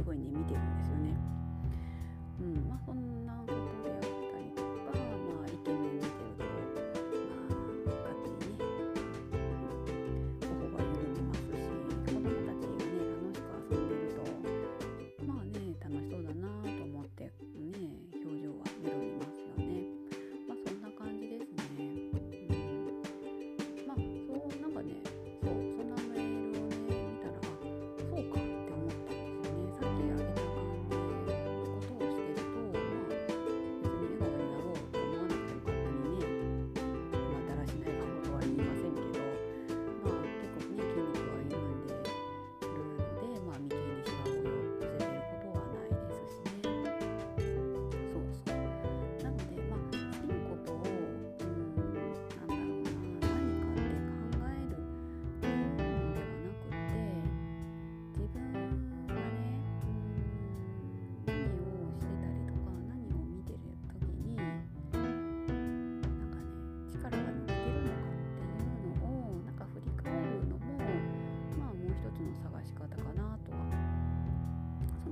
すごいね見てるんですよね。うんまあ、そん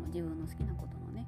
自分の好きなことのね